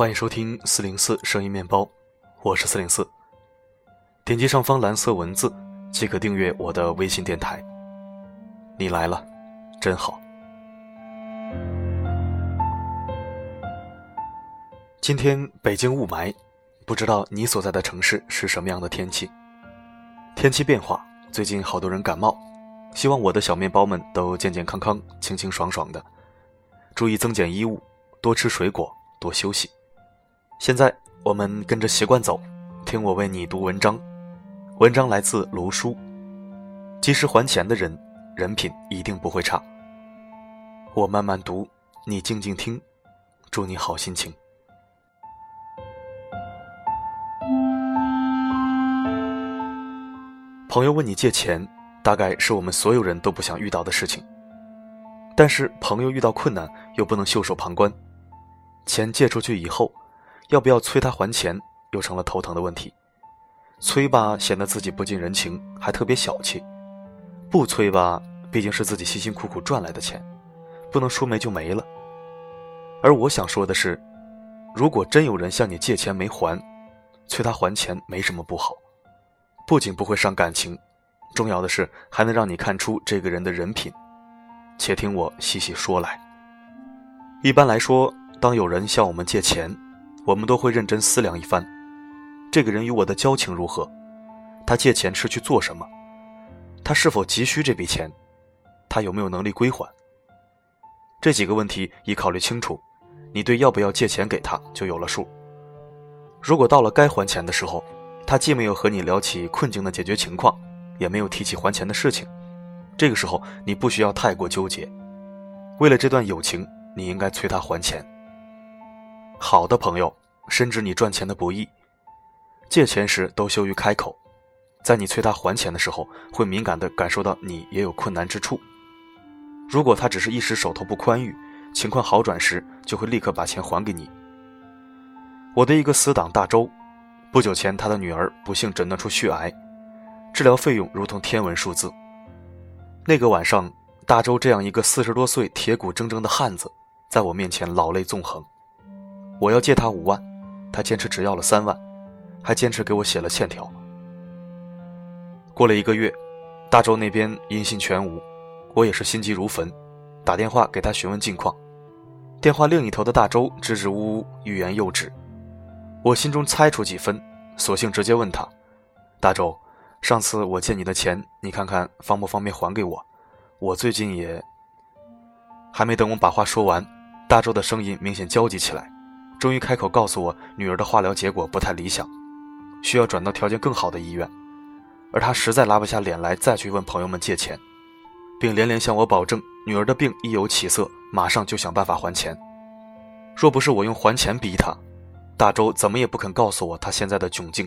欢迎收听四零四声音面包，我是四零四。点击上方蓝色文字即可订阅我的微信电台。你来了，真好。今天北京雾霾，不知道你所在的城市是什么样的天气？天气变化，最近好多人感冒，希望我的小面包们都健健康康、清清爽爽的。注意增减衣物，多吃水果，多休息。现在我们跟着习惯走，听我为你读文章。文章来自卢叔。及时还钱的人，人品一定不会差。我慢慢读，你静静听。祝你好心情。朋友问你借钱，大概是我们所有人都不想遇到的事情。但是朋友遇到困难又不能袖手旁观，钱借出去以后。要不要催他还钱，又成了头疼的问题。催吧，显得自己不近人情，还特别小气；不催吧，毕竟是自己辛辛苦苦赚来的钱，不能说没就没了。而我想说的是，如果真有人向你借钱没还，催他还钱没什么不好，不仅不会伤感情，重要的是还能让你看出这个人的人品。且听我细细说来。一般来说，当有人向我们借钱，我们都会认真思量一番，这个人与我的交情如何？他借钱是去做什么？他是否急需这笔钱？他有没有能力归还？这几个问题已考虑清楚，你对要不要借钱给他就有了数。如果到了该还钱的时候，他既没有和你聊起困境的解决情况，也没有提起还钱的事情，这个时候你不需要太过纠结。为了这段友情，你应该催他还钱。好的朋友深知你赚钱的不易，借钱时都羞于开口，在你催他还钱的时候，会敏感地感受到你也有困难之处。如果他只是一时手头不宽裕，情况好转时就会立刻把钱还给你。我的一个死党大周，不久前他的女儿不幸诊断出血癌，治疗费用如同天文数字。那个晚上，大周这样一个四十多岁铁骨铮铮的汉子，在我面前老泪纵横。我要借他五万，他坚持只要了三万，还坚持给我写了欠条。过了一个月，大周那边音信全无，我也是心急如焚，打电话给他询问近况。电话另一头的大周支支吾吾，欲言又止。我心中猜出几分，索性直接问他：“大周，上次我借你的钱，你看看方不方便还给我？我最近也……”还没等我把话说完，大周的声音明显焦急起来。终于开口告诉我，女儿的化疗结果不太理想，需要转到条件更好的医院，而他实在拉不下脸来再去问朋友们借钱，并连连向我保证，女儿的病一有起色，马上就想办法还钱。若不是我用还钱逼他，大周怎么也不肯告诉我他现在的窘境。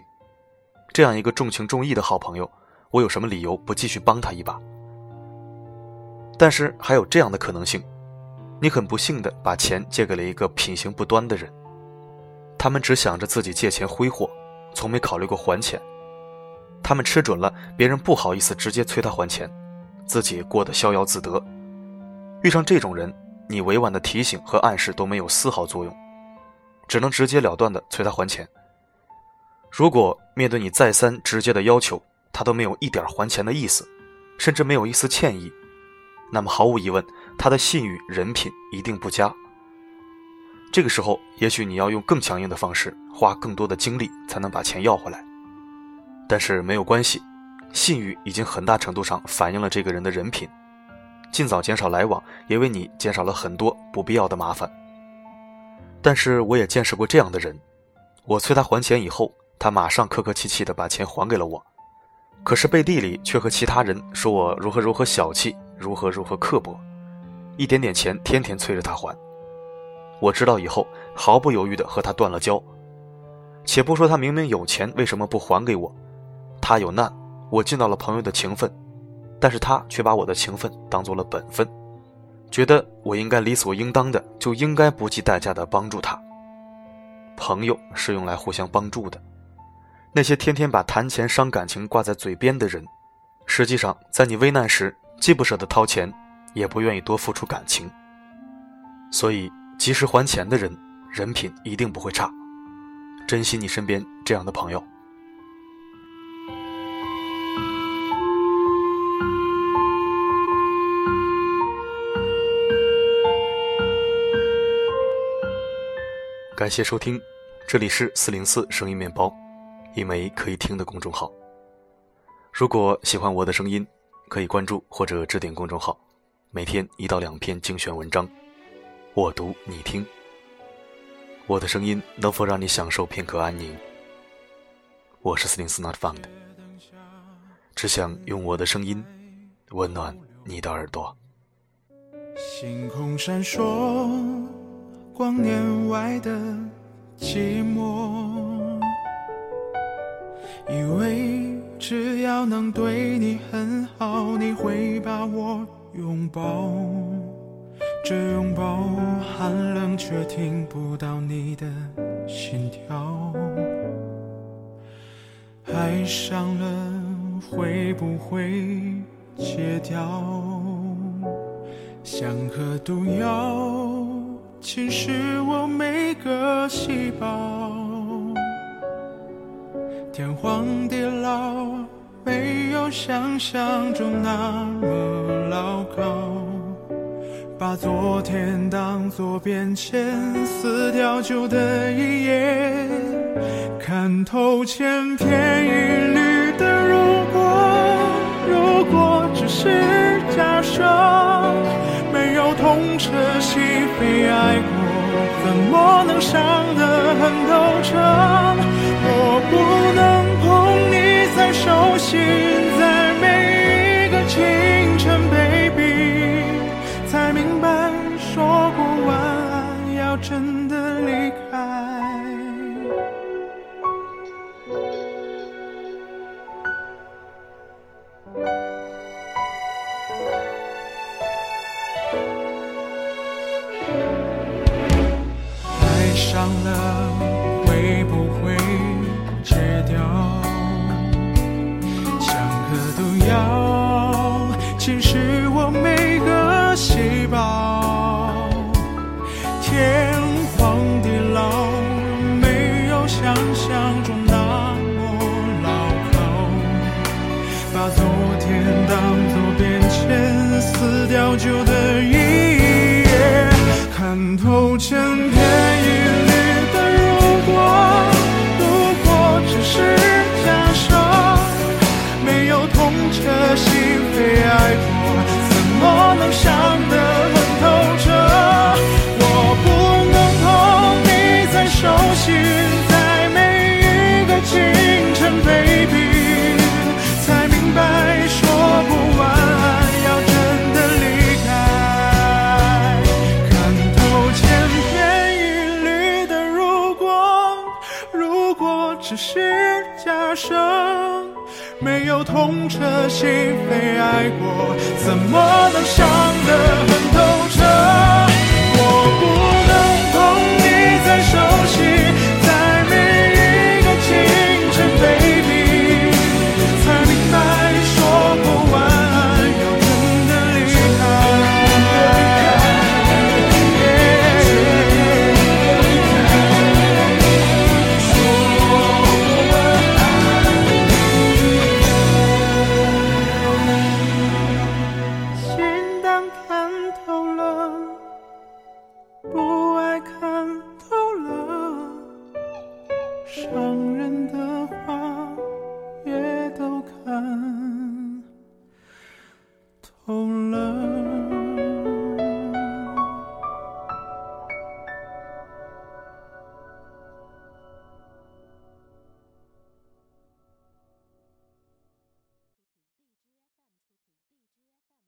这样一个重情重义的好朋友，我有什么理由不继续帮他一把？但是还有这样的可能性，你很不幸的把钱借给了一个品行不端的人。他们只想着自己借钱挥霍，从没考虑过还钱。他们吃准了别人不好意思直接催他还钱，自己过得逍遥自得。遇上这种人，你委婉的提醒和暗示都没有丝毫作用，只能直截了断的催他还钱。如果面对你再三直接的要求，他都没有一点还钱的意思，甚至没有一丝歉意，那么毫无疑问，他的信誉人品一定不佳。这个时候，也许你要用更强硬的方式，花更多的精力，才能把钱要回来。但是没有关系，信誉已经很大程度上反映了这个人的人品。尽早减少来往，也为你减少了很多不必要的麻烦。但是我也见识过这样的人，我催他还钱以后，他马上客客气气的把钱还给了我，可是背地里却和其他人说我如何如何小气，如何如何刻薄，一点点钱天天催着他还。我知道以后，毫不犹豫地和他断了交。且不说他明明有钱，为什么不还给我？他有难，我尽到了朋友的情分，但是他却把我的情分当做了本分，觉得我应该理所应当的就应该不计代价的帮助他。朋友是用来互相帮助的，那些天天把谈钱伤感情挂在嘴边的人，实际上在你危难时，既不舍得掏钱，也不愿意多付出感情，所以。及时还钱的人，人品一定不会差。珍惜你身边这样的朋友。感谢收听，这里是四零四声音面包，一枚可以听的公众号。如果喜欢我的声音，可以关注或者置顶公众号，每天一到两篇精选文章，我读你听。我的声音能否让你享受片刻安宁？我是四零四 Not Found，只想用我的声音温暖你的耳朵。星空闪烁，光年外的寂寞，以为。只要能对你很好，你会把我拥抱。这拥抱寒冷，却听不到你的心跳。爱上了会不会戒掉？像颗毒药，侵蚀我每个细胞。天荒地老，没有想象中那么牢靠。把昨天当作便签，撕掉旧的一页，看透千篇一律的如果。如果只是假设，没有痛彻心扉爱过，怎么能伤得很透彻？我不能碰你在手心，撕掉旧的一页，看透千生，没有痛彻心扉爱过，怎么能伤得很透彻？